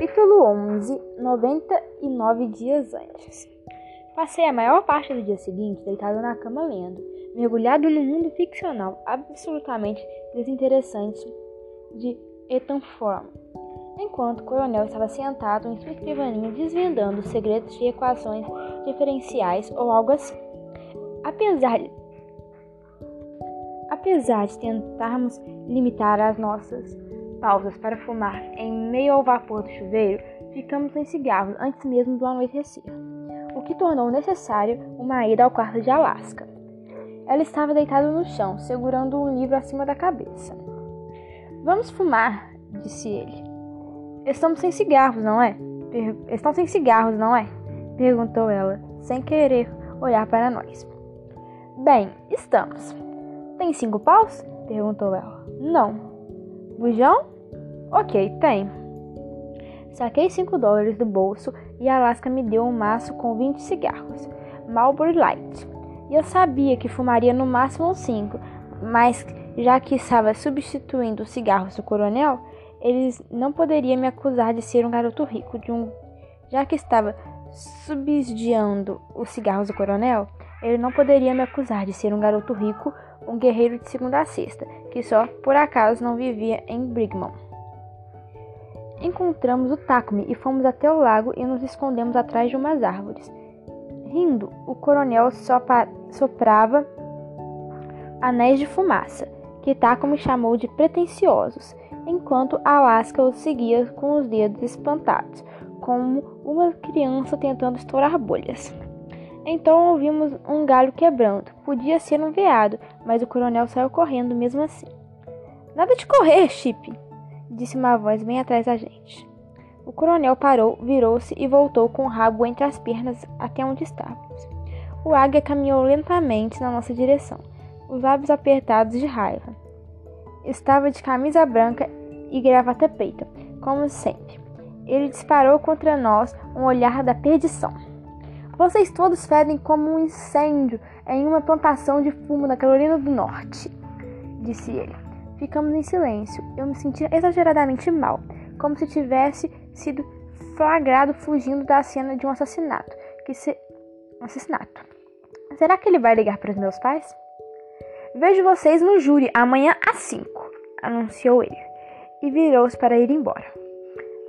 Capítulo 11 99 dias antes. Passei a maior parte do dia seguinte deitado na cama lendo, mergulhado no mundo ficcional absolutamente desinteressante de Ethan Form, enquanto o coronel estava sentado em sua escrivaninha desvendando os segredos de equações diferenciais ou algo assim. Apesar de, apesar de tentarmos limitar as nossas pausas para fumar em meio ao vapor do chuveiro, ficamos sem cigarros antes mesmo do anoitecer, o que tornou necessário uma ida ao quarto de Alaska. Ela estava deitada no chão, segurando um livro acima da cabeça. Vamos fumar, disse ele. Estamos sem cigarros, não é? Per Estão sem cigarros, não é? perguntou ela, sem querer olhar para nós. Bem, estamos. Tem cinco paus? perguntou ela. Não. Bujão? Ok, tem. Saquei 5 dólares do bolso e Alaska me deu um maço com 20 cigarros, Marlboro Light. E eu sabia que fumaria no máximo 5, mas já que estava substituindo os cigarros do coronel, eles não poderiam me acusar de ser um garoto rico de um já que estava subsidiando os cigarros do coronel, ele não poderia me acusar de ser um garoto rico, um guerreiro de segunda a sexta, que só por acaso não vivia em Brigman. Encontramos o Takumi e fomos até o lago e nos escondemos atrás de umas árvores. Rindo, o coronel soprava anéis de fumaça, que Takumi chamou de pretensiosos, enquanto Alaska os seguia com os dedos espantados, como uma criança tentando estourar bolhas. Então ouvimos um galho quebrando. Podia ser um veado, mas o coronel saiu correndo mesmo assim. Nada de correr, Chip, disse uma voz bem atrás da gente. O coronel parou, virou-se e voltou com o rabo entre as pernas até onde estávamos. O águia caminhou lentamente na nossa direção, os lábios apertados de raiva. Estava de camisa branca e gravata peita, como sempre. Ele disparou contra nós um olhar da perdição. Vocês todos fedem como um incêndio em uma plantação de fumo na Carolina do Norte, disse ele. Ficamos em silêncio. Eu me sentia exageradamente mal, como se tivesse sido flagrado fugindo da cena de um assassinato. Que se... Um assassinato. Será que ele vai ligar para os meus pais? Vejo vocês no júri amanhã às 5, anunciou ele, e virou-se para ir embora.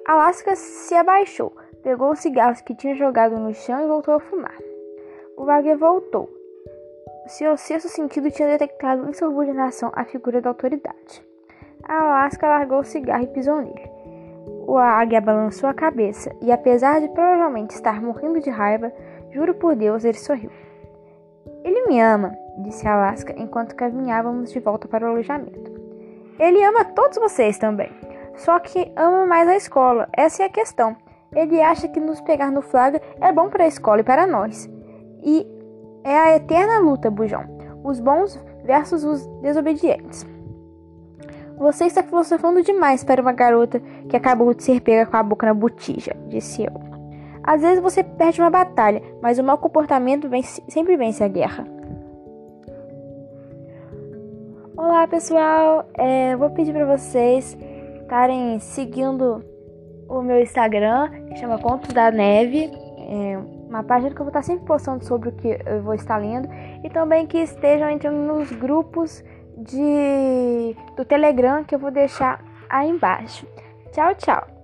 Alaska se abaixou, pegou os cigarros que tinha jogado no chão e voltou a fumar. O Wagner voltou. Seu sexto sentido tinha detectado insubordinação à figura da autoridade. A Alaska largou o cigarro e pisou nele. O águia balançou a cabeça e, apesar de provavelmente estar morrendo de raiva, juro por Deus, ele sorriu. Ele me ama, disse Alaska enquanto caminhávamos de volta para o alojamento. Ele ama todos vocês também. Só que ama mais a escola. Essa é a questão. Ele acha que nos pegar no flagra é bom para a escola e para nós. E é a eterna luta, Bujão. Os bons versus os desobedientes. Você está filosofando demais para uma garota que acabou de ser pega com a boca na botija, disse eu. Às vezes você perde uma batalha, mas o mau comportamento vence, sempre vence a guerra. Olá pessoal, é, vou pedir para vocês estarem seguindo o meu Instagram, que chama Contos da Neve. É uma página que eu vou estar sempre postando sobre o que eu vou estar lendo. E também que estejam entrando nos grupos de, do Telegram que eu vou deixar aí embaixo. Tchau, tchau!